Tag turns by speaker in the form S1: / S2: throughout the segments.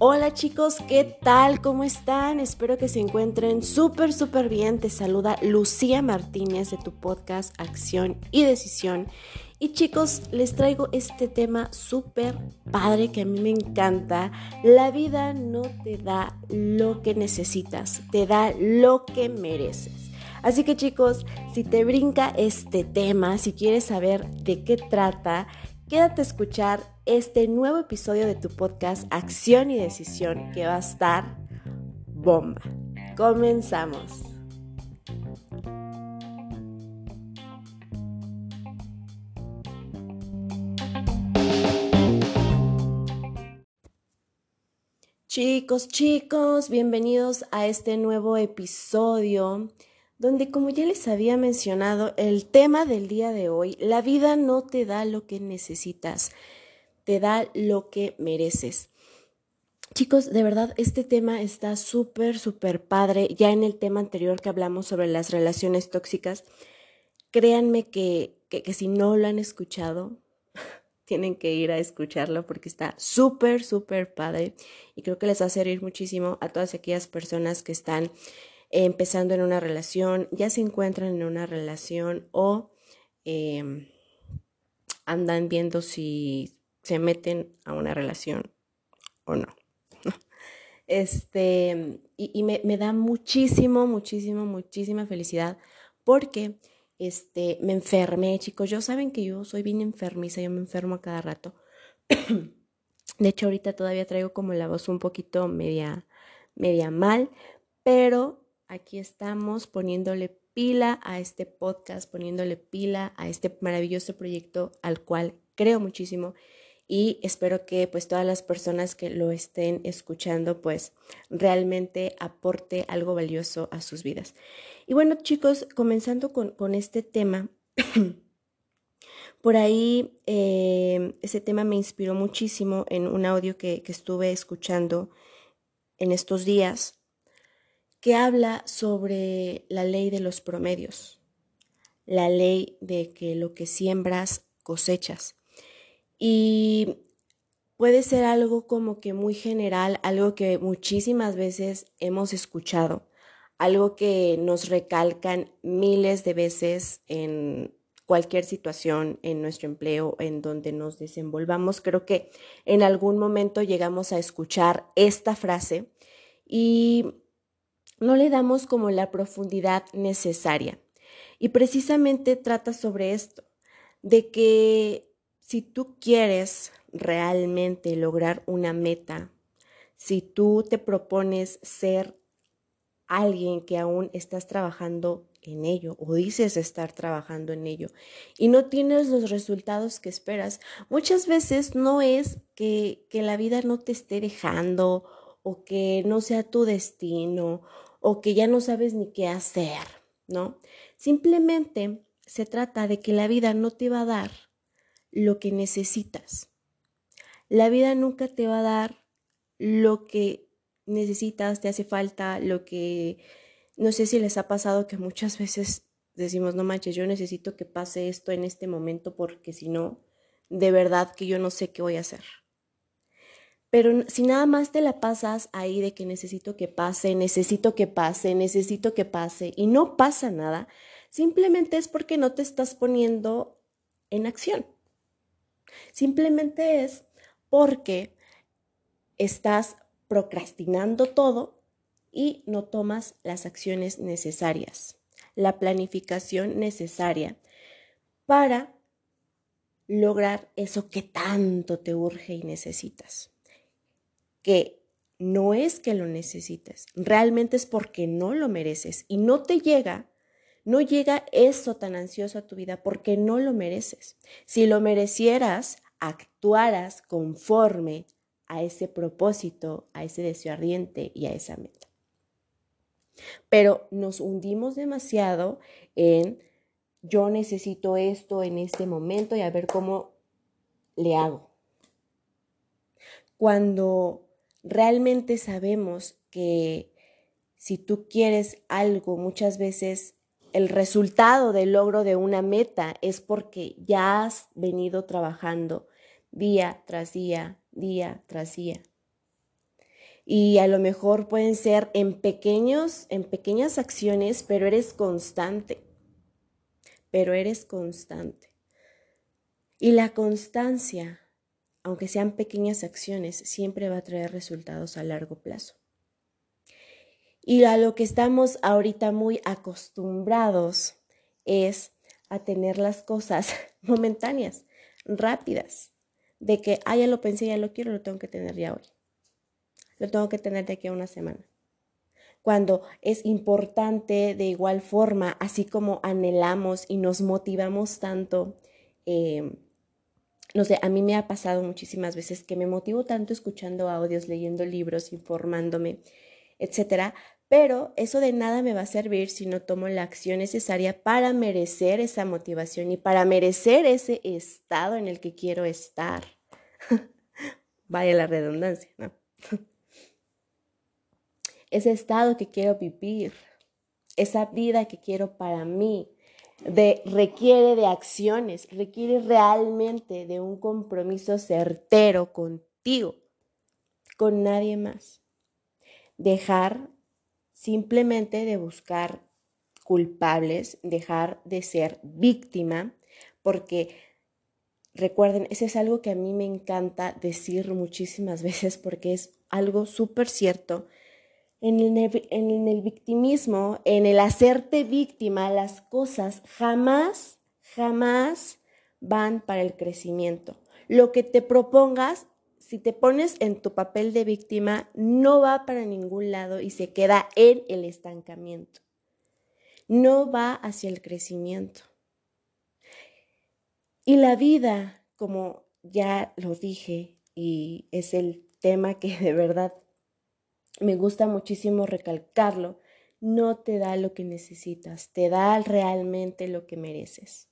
S1: Hola chicos, ¿qué tal? ¿Cómo están? Espero que se encuentren súper, súper bien. Te saluda Lucía Martínez de tu podcast Acción y Decisión. Y chicos, les traigo este tema súper padre que a mí me encanta. La vida no te da lo que necesitas, te da lo que mereces. Así que chicos, si te brinca este tema, si quieres saber de qué trata, quédate a escuchar este nuevo episodio de tu podcast Acción y Decisión que va a estar bomba. Comenzamos. Chicos, chicos, bienvenidos a este nuevo episodio donde como ya les había mencionado, el tema del día de hoy, la vida no te da lo que necesitas, te da lo que mereces. Chicos, de verdad, este tema está súper, súper padre. Ya en el tema anterior que hablamos sobre las relaciones tóxicas, créanme que, que, si no lo han escuchado, tienen que ir a escucharlo porque está súper, súper padre y creo que les va a servir muchísimo a todas aquellas personas que están empezando en una relación, ya se encuentran en una relación o em, andan viendo si se meten a una relación o no. Este, y, me, me, da muchísimo, muchísimo, muchísima felicidad porque este, me enfermé, chicos. Yo saben que yo soy bien enfermiza, yo me enfermo a cada rato. De hecho, ahorita todavía traigo como la voz un poquito media, media mal, pero aquí estamos poniéndole pila a este podcast, poniéndole pila a este maravilloso proyecto al cual creo muchísimo y espero que pues todas las personas que lo estén escuchando pues realmente aporte algo valioso a sus vidas. Y bueno chicos, comenzando con, este tema, por ahí eh, ese tema me inspiró muchísimo en un audio que, que estuve escuchando en estos días que habla sobre la ley de los promedios, la ley de que lo que siembras cosechas. Y puede ser algo como que muy general, algo que muchísimas veces hemos escuchado, algo que nos recalcan miles de veces en cualquier situación, en nuestro empleo, en donde nos desenvolvamos. Creo que en algún momento llegamos a escuchar esta frase y no le damos como la profundidad necesaria. Y precisamente trata sobre esto, de que si tú quieres realmente lograr una meta, si tú te propones ser alguien que aún estás trabajando en ello o dices estar trabajando en ello y no tienes los resultados que esperas, muchas veces no es que, que la vida no te esté dejando o que no sea tu destino o que ya no sabes ni qué hacer, ¿no? Simplemente se trata de que la vida no te va a dar lo que necesitas. La vida nunca te va a dar lo que necesitas, te hace falta, lo que no sé si les ha pasado que muchas veces decimos, no manches, yo necesito que pase esto en este momento porque si no, de verdad que yo no sé qué voy a hacer. Pero si nada más te la pasas ahí de que necesito que pase, necesito que pase, necesito que pase y no pasa nada, simplemente es porque no te estás poniendo en acción. Simplemente es porque estás procrastinando todo y no tomas las acciones necesarias, la planificación necesaria para lograr eso que tanto te urge y necesitas que no es que lo necesites, realmente es porque no lo mereces y no te llega, no llega eso tan ansioso a tu vida porque no lo mereces. Si lo merecieras, actuaras conforme a ese propósito, a ese deseo ardiente y a esa meta. Pero nos hundimos demasiado en yo necesito esto en este momento y a ver cómo le hago. Cuando realmente sabemos que si tú quieres algo, muchas veces el resultado del logro de una meta es porque ya has venido trabajando día tras día, día tras día. Y a lo mejor pueden ser en pequeños, en pequeñas acciones, pero eres constante. Pero eres constante. Y la constancia, aunque sean pequeñas acciones, siempre va a traer resultados a largo plazo. Y a lo que estamos ahorita muy acostumbrados es a tener las cosas momentáneas, rápidas, de que, ah, ya lo pensé, ya lo quiero, lo tengo que tener ya hoy. Lo tengo que tener de aquí a una semana. Cuando es importante de igual forma, así como anhelamos y nos motivamos tanto, eh, no sé, a mí me ha pasado muchísimas veces que me motivo tanto escuchando audios, leyendo libros, informándome, etcétera, pero eso de nada me va a servir si no tomo la acción necesaria para merecer esa motivación y para merecer ese estado en el que quiero estar. Vaya la redundancia, ¿no? ese estado que quiero vivir, esa vida que quiero para mí, de, requiere de acciones, requiere realmente de un compromiso certero contigo, con nadie más. Dejar simplemente de buscar culpables, dejar de ser víctima, porque recuerden, ese es algo que a mí me encanta decir muchísimas veces porque es algo súper cierto. En el, en el victimismo, en el hacerte víctima, las cosas jamás, jamás van para el crecimiento. Lo que te propongas si te pones en tu papel de víctima, no va para ningún lado y se queda en el estancamiento. No va hacia el crecimiento. Y la vida, como ya lo dije, y es el tema que de verdad me gusta muchísimo recalcarlo, no te da lo que necesitas, te da realmente lo que mereces.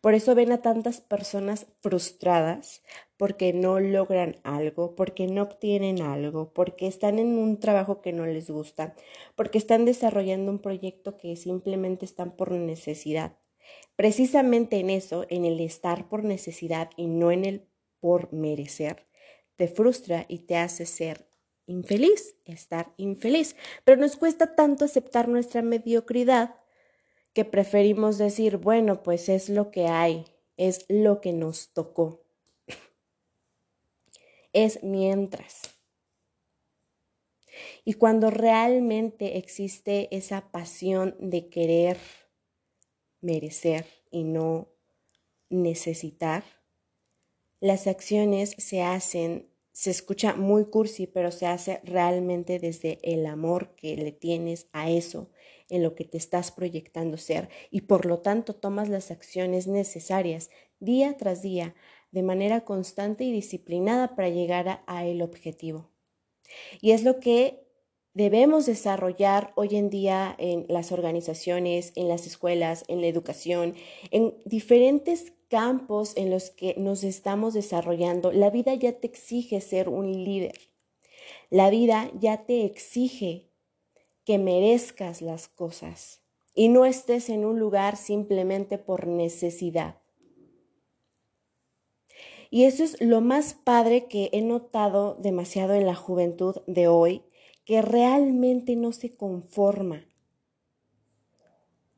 S1: Por eso ven a tantas personas frustradas porque no logran algo, porque no obtienen algo, porque están en un trabajo que no les gusta, porque están desarrollando un proyecto que simplemente están por necesidad. Precisamente en eso, en el estar por necesidad y no en el por merecer, te frustra y te hace ser infeliz, estar infeliz. Pero nos cuesta tanto aceptar nuestra mediocridad que preferimos decir, bueno, pues es lo que hay, es lo que nos tocó. es mientras. Y cuando realmente existe esa pasión de querer merecer y no necesitar, las acciones se hacen, se escucha muy cursi, pero se hace realmente desde el amor que le tienes a eso en lo que te estás proyectando ser y por lo tanto tomas las acciones necesarias día tras día de manera constante y disciplinada para llegar a, el objetivo. Y es lo que debemos desarrollar hoy en día en las organizaciones, en las escuelas, en la educación, en diferentes campos en los que nos estamos desarrollando. La vida ya te exige ser un líder. La vida ya te exige que merezcas las cosas y no estés en un lugar simplemente por necesidad. Y eso es lo más padre que he notado demasiado en la juventud de hoy, que realmente no se conforma.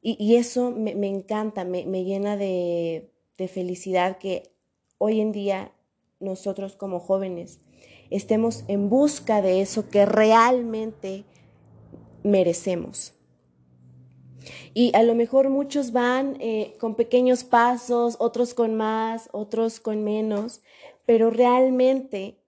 S1: Y, eso me, encanta, me, llena de, de felicidad que hoy en día nosotros como jóvenes estemos en busca de eso que realmente merecemos. Y a lo mejor muchos van eh, con pequeños pasos, otros con más, otros con menos, pero realmente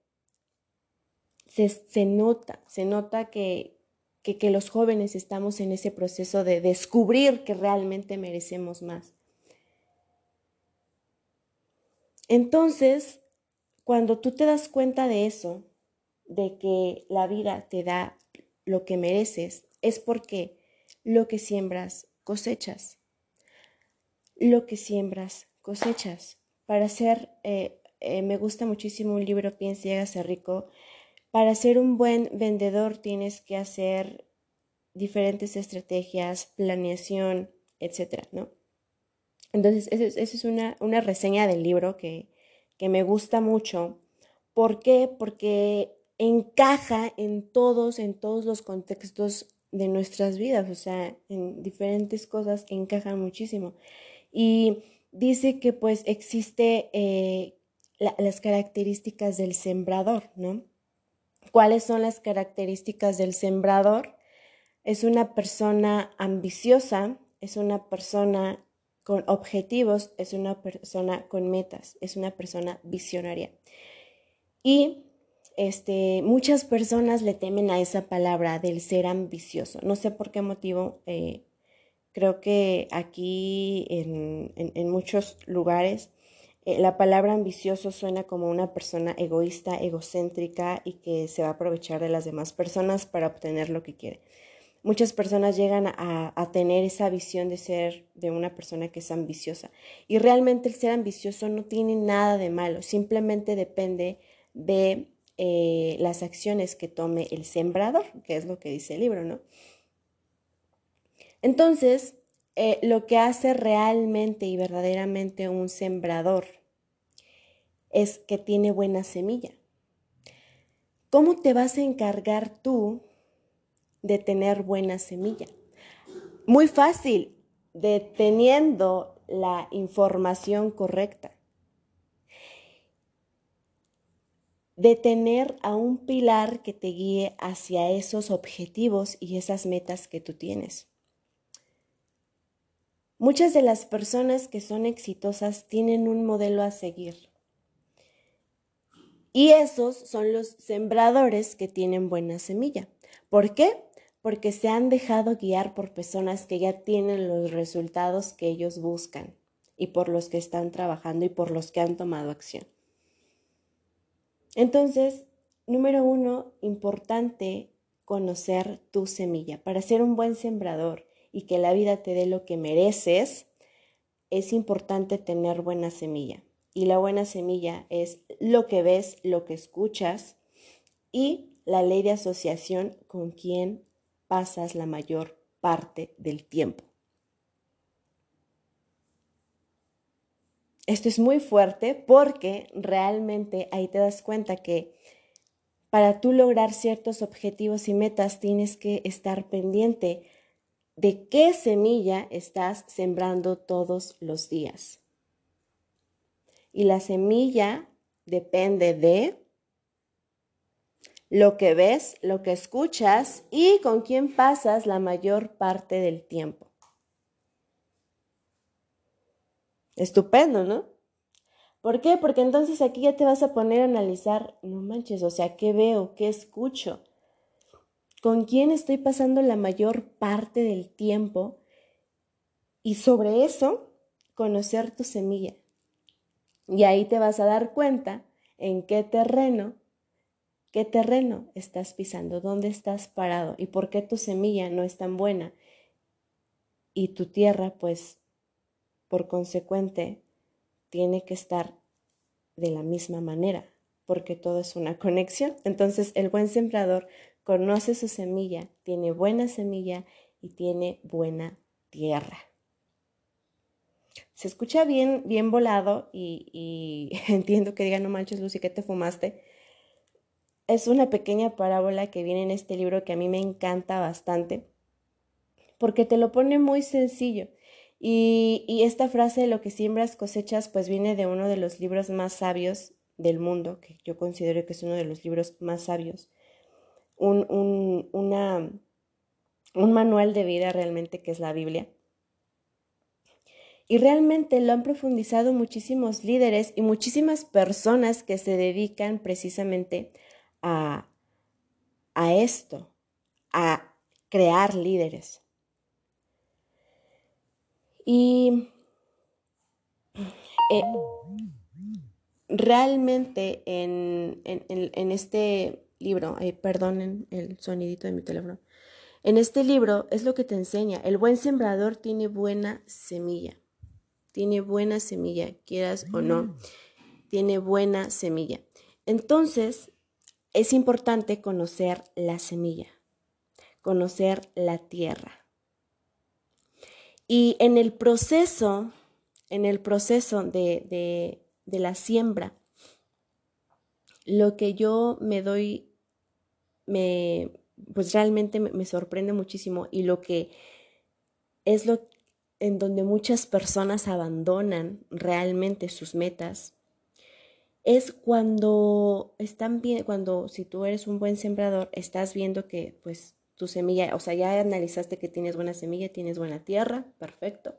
S1: se, nota, se nota que, que, que los jóvenes estamos en ese proceso de descubrir que realmente merecemos más. Entonces, cuando tú te das cuenta de eso, de que la vida te da lo que mereces, es porque lo que siembras cosechas. Lo que siembras cosechas. Para ser, eh, eh, me gusta muchísimo un libro, Piensa y hágase rico. Para ser un buen vendedor tienes que hacer diferentes estrategias, planeación, etcétera, ¿no? Entonces, esa es, una, una, reseña del libro que, que me gusta mucho. ¿Por qué? Porque encaja en todos, en todos los contextos de nuestras vidas, o sea, en diferentes cosas encajan muchísimo. Y dice que pues existe eh, las características del sembrador, ¿no? ¿Cuáles son las características del sembrador? Es una persona ambiciosa, es una persona con objetivos, es una persona con metas, es una persona visionaria. Y este, muchas personas le temen a esa palabra del ser ambicioso. No sé por qué motivo. Eh, creo que aquí en, muchos lugares eh, la palabra ambicioso suena como una persona egoísta, egocéntrica y que se va a aprovechar de las demás personas para obtener lo que quiere. Muchas personas llegan a, tener esa visión de ser de una persona que es ambiciosa y realmente el ser ambicioso no tiene nada de malo, simplemente depende de eh, las acciones que tome el sembrador, que es lo que dice el libro, ¿no? Entonces, eh, lo que hace realmente y verdaderamente un sembrador es que tiene buena semilla. ¿Cómo te vas a encargar tú de tener buena semilla? Muy fácil, deteniendo la información correcta. de tener a un pilar que te guíe hacia esos objetivos y esas metas que tú tienes. Muchas de las personas que son exitosas tienen un modelo a seguir. Y esos son los sembradores que tienen buena semilla. ¿Por qué? Porque se han dejado guiar por personas que ya tienen los resultados que ellos buscan y por los que están trabajando y por los que han tomado acción. Entonces, número uno, importante conocer tu semilla. Para ser un buen sembrador y que la vida te dé lo que mereces, es importante tener buena semilla. Y la buena semilla es lo que ves, lo que escuchas y la ley de asociación con quien pasas la mayor parte del tiempo. Esto es muy fuerte porque realmente ahí te das cuenta que para tú lograr ciertos objetivos y metas tienes que estar pendiente de qué semilla estás sembrando todos los días. Y la semilla depende de lo que ves, lo que escuchas y con quién pasas la mayor parte del tiempo. Estupendo, ¿no? ¿Por qué? Porque entonces aquí ya te vas a poner a analizar, no manches, o sea, ¿qué veo? ¿Qué escucho? ¿Con quién estoy pasando la mayor parte del tiempo? Y sobre eso, conocer tu semilla. Y ahí te vas a dar cuenta en qué terreno, qué terreno estás pisando, dónde estás parado y por qué tu semilla no es tan buena. Y tu tierra, pues, por consecuente, tiene que estar de la misma manera, porque todo es una conexión. Entonces, el buen sembrador conoce su semilla, tiene buena semilla y tiene buena tierra. Se escucha bien, bien volado y, y entiendo que digan, no manches, Lucy, que te fumaste. Es una pequeña parábola que viene en este libro que a mí me encanta bastante, porque te lo pone muy sencillo y, esta frase, lo que siembras cosechas, pues viene de uno de los libros más sabios del mundo, que yo considero que es uno de los libros más sabios. Un, un, una, un manual de vida realmente que es la Biblia. Y realmente lo han profundizado muchísimos líderes y muchísimas personas que se dedican precisamente a, a esto, a crear líderes. Y eh, realmente en, este libro, perdonen el sonidito de mi teléfono, en este libro es lo que te enseña, el buen sembrador tiene buena semilla, tiene buena semilla, quieras o no, tiene buena semilla. Entonces, es importante conocer la semilla, conocer la tierra. Y en el proceso, en el proceso de, de la siembra, lo que yo me doy, me, pues realmente me, sorprende muchísimo y lo que es lo en donde muchas personas abandonan realmente sus metas es cuando están bien, cuando si tú eres un buen sembrador, estás viendo que pues tu semilla, o sea, ya analizaste que tienes buena semilla, tienes buena tierra, perfecto.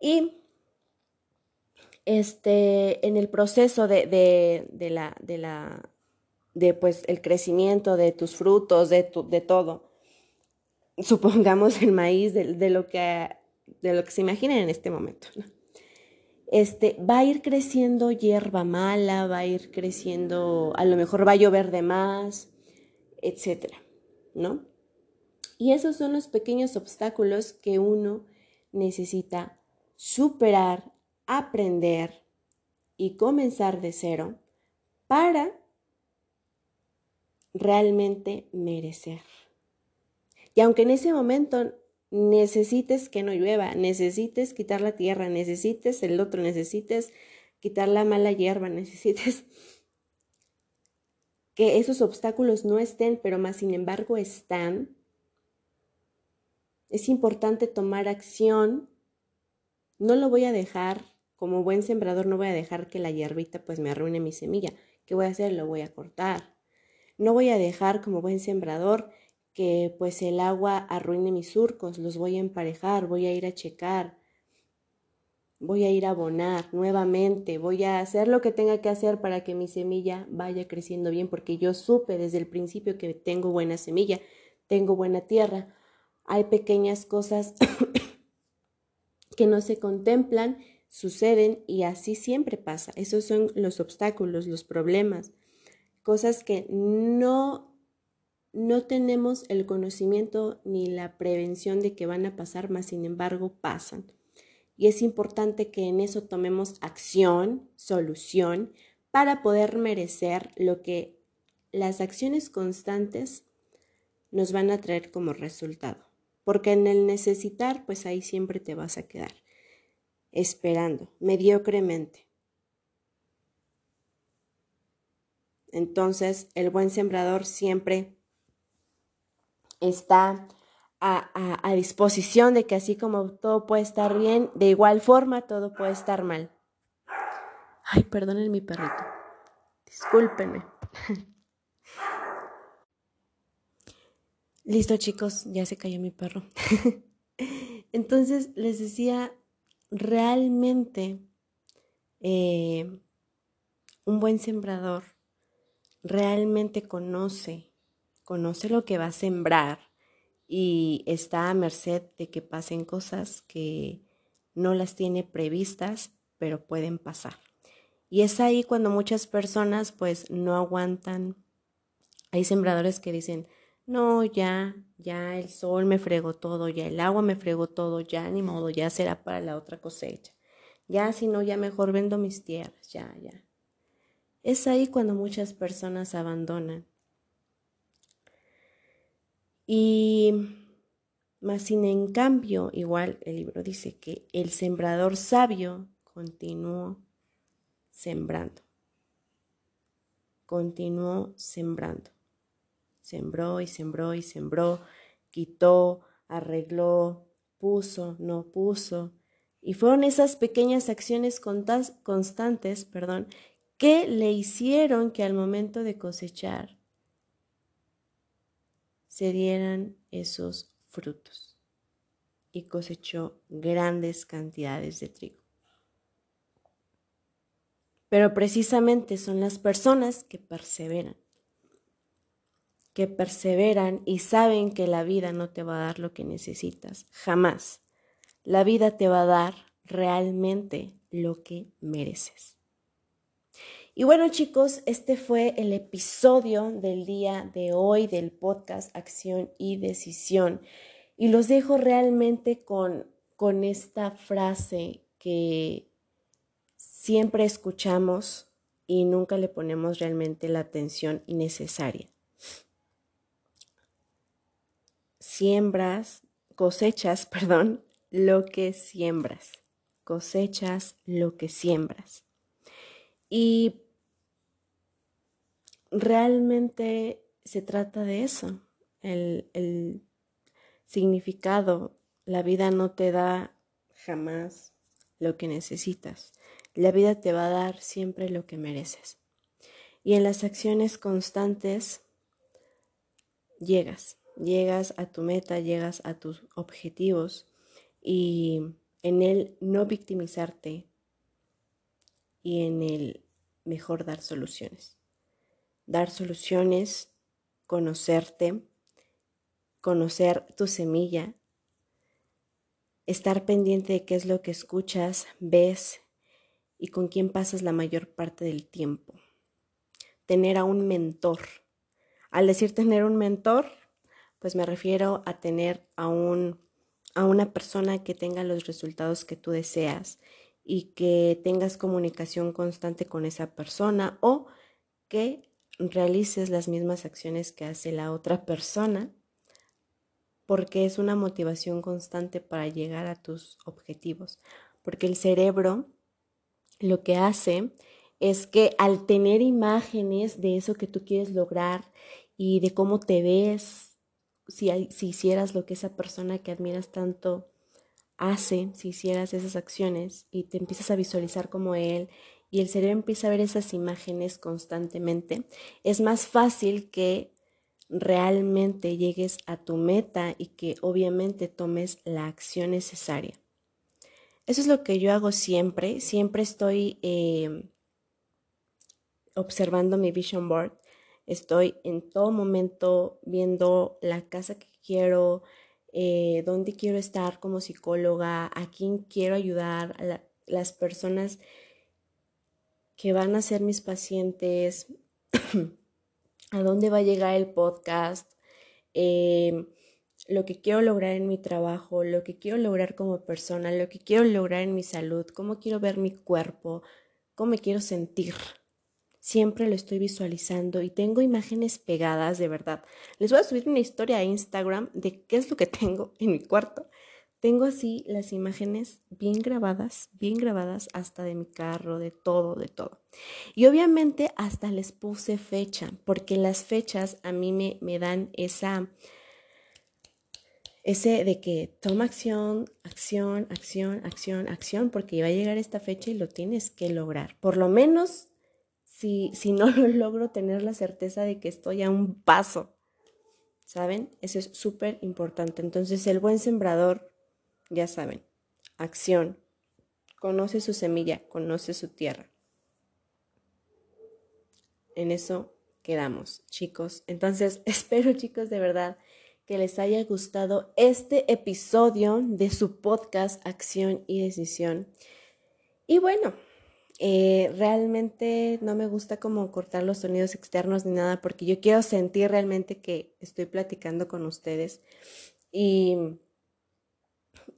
S1: Y este, en el proceso de, de, la, de la, de pues el crecimiento de tus frutos, de, tu, de todo, supongamos el maíz, de, lo que, de lo que se imaginen en este momento, Este, va a ir creciendo hierba mala, va a ir creciendo, a lo mejor va a llover de más, etcétera, ¿no? Y esos son los pequeños obstáculos que uno necesita superar aprender y comenzar de cero para realmente merecer. Y aunque en ese momento necesites que no llueva, necesites quitar la tierra, necesites el otro, necesites quitar la mala hierba, necesites que esos obstáculos no estén, pero más sin embargo están, es importante tomar acción. No lo voy a dejar como buen sembrador no voy a dejar que la hierbita pues me arruine mi semilla. ¿Qué voy a hacer? Lo voy a cortar. No voy a dejar como buen sembrador que pues el agua arruine mis surcos, los voy a emparejar, voy a ir a checar, voy a ir a abonar nuevamente, voy a hacer lo que tenga que hacer para que mi semilla vaya creciendo bien, porque yo supe desde el principio que tengo buena semilla, tengo buena tierra. Hay pequeñas cosas que no se contemplan suceden y así siempre pasa. Esos son los obstáculos, los problemas, cosas que no no tenemos el conocimiento ni la prevención de que van a pasar, más sin embargo pasan. Y es importante que en eso tomemos acción, solución, para poder merecer lo que las acciones constantes nos van a traer como resultado. Porque en el necesitar, pues ahí siempre te vas a quedar esperando, mediocremente. Entonces, el buen sembrador siempre está a, disposición de que así como todo puede estar bien, de igual forma todo puede estar mal. Ay, perdonen mi perrito. Discúlpenme. Listo, chicos, ya se cayó mi perro. Entonces, les decía realmente eh, un buen sembrador realmente conoce, conoce lo que va a sembrar y está a merced de que pasen cosas que no las tiene previstas, pero pueden pasar. Y es ahí cuando muchas personas pues no aguantan. Hay sembradores que dicen, no, ya, ya el sol me fregó todo, ya el agua me fregó todo, ya ni modo, ya será para la otra cosecha. Ya si no, ya mejor vendo mis tierras, ya, ya. Es ahí cuando muchas personas abandonan. Y más sin en cambio, igual el libro dice que el sembrador sabio continuó sembrando. Continuó sembrando. Sembró y sembró y sembró, quitó, arregló, puso, no puso. Y fueron esas pequeñas acciones constantes, perdón, que le hicieron que al momento de cosechar se dieran esos frutos. Y cosechó grandes cantidades de trigo. Pero precisamente son las personas que perseveran que perseveran y saben que la vida no te va a dar lo que necesitas, jamás. La vida te va a dar realmente lo que mereces. Y bueno chicos, este fue el episodio del día de hoy del podcast Acción y Decisión. Y los dejo realmente con, con esta frase que siempre escuchamos y nunca le ponemos realmente la atención necesaria. siembras, cosechas, perdón, lo que siembras. Cosechas lo que siembras. Y realmente se trata de eso. El, significado. La vida no te da jamás lo que necesitas. La vida te va a dar siempre lo que mereces. Y en las acciones constantes llegas, llegas a tu meta, llegas a tus objetivos y en el no victimizarte y en el mejor dar soluciones. Dar soluciones, conocerte, conocer tu semilla, estar pendiente de qué es lo que escuchas, ves y con quién pasas la mayor parte del tiempo. Tener a un mentor. Al decir tener un mentor, pues me refiero a tener a, un, a una persona que tenga los resultados que tú deseas y que tengas comunicación constante con esa persona o que realices las mismas acciones que hace la otra persona porque es una motivación constante para llegar a tus objetivos, porque el cerebro lo que hace es que al tener imágenes de eso que tú quieres lograr y de cómo te ves, si, si hicieras lo que esa persona que admiras tanto hace, si hicieras esas acciones y te empiezas a visualizar como él y el cerebro empieza a ver esas imágenes constantemente, es más fácil que realmente llegues a tu meta y que obviamente tomes la acción necesaria. Eso es lo que yo hago siempre. Siempre estoy eh, observando mi vision board. Estoy en todo momento viendo la casa que quiero, eh, dónde quiero estar como psicóloga, a quién quiero ayudar, a las personas que van a ser mis pacientes. a dónde va a llegar el podcast, em, lo que quiero lograr en mi trabajo, lo que quiero lograr como persona, lo que quiero lograr en mi salud, cómo quiero ver mi cuerpo, cómo me quiero sentir. Siempre lo estoy visualizando y tengo imágenes pegadas de verdad. Les voy a subir una historia a Instagram de qué es lo que tengo en mi cuarto tengo así las imágenes bien grabadas, bien grabadas hasta de mi carro, de todo, de todo. Y obviamente hasta les puse fecha, porque las fechas a mí me, me dan esa, ese de que toma acción, acción, acción, acción, acción, porque va a llegar esta fecha y lo tienes que lograr. Por lo menos, si, si no lo logro, tener la certeza de que estoy a un paso. ¿Saben? Eso es súper importante. Entonces, el buen sembrador ya saben, acción. Conoce su semilla, conoce su tierra. En eso quedamos, chicos. Entonces, espero, chicos, de verdad que les haya gustado este episodio de su podcast Acción y Decisión. Y bueno, eh, realmente no me gusta como cortar los sonidos externos ni nada porque yo quiero sentir realmente que estoy platicando con ustedes. Y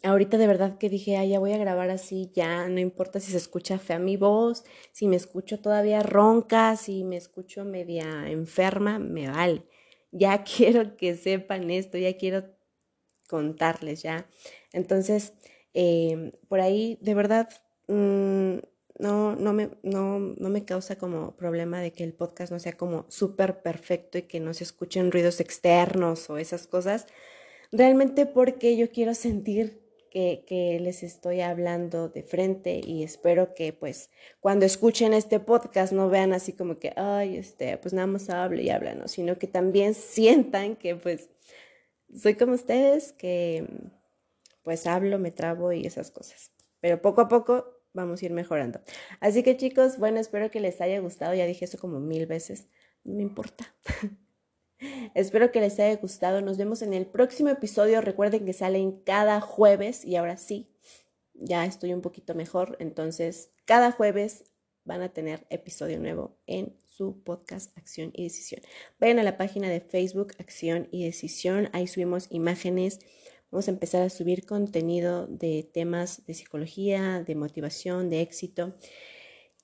S1: ahorita de verdad que dije, ay, ya voy a grabar así, ya no importa si se escucha fea mi voz, si me escucho todavía ronca, si me escucho media enferma, me vale. Ya quiero que sepan esto, ya quiero contarles ya. Entonces, em, por ahí, de verdad, mm, no, no, me, no, no me causa como problema de que el podcast no sea como súper perfecto y que no se escuchen ruidos externos o esas cosas. Realmente porque yo quiero sentir que, les estoy hablando de frente y espero que pues cuando escuchen este podcast no vean así como que, ay, este, pues nada más hablo y habla, ¿no? Sino que también sientan que pues soy como ustedes, que pues hablo, me trabo y esas cosas. Pero poco a poco vamos a ir mejorando. Así que chicos, bueno, espero que les haya gustado, ya dije eso como mil veces, no me importa. Espero que les haya gustado. Nos vemos en el próximo episodio. Recuerden que salen cada jueves y ahora sí, ya estoy un poquito mejor. Entonces, cada jueves van a tener episodio nuevo en su podcast Acción y Decisión. Vayan a la página de Facebook Acción y Decisión. Ahí subimos imágenes. Vamos a empezar a subir contenido de temas de psicología, de motivación, de éxito.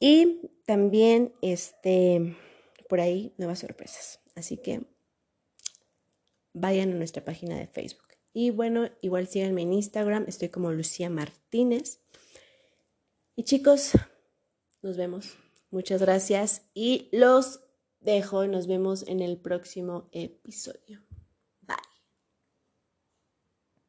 S1: Y también este, por ahí nuevas sorpresas. Así que vayan a nuestra página de Facebook. Y bueno, igual síganme en Instagram, estoy como Lucía Martínez. Y chicos, nos vemos. Muchas gracias y los dejo. Nos vemos en el próximo episodio.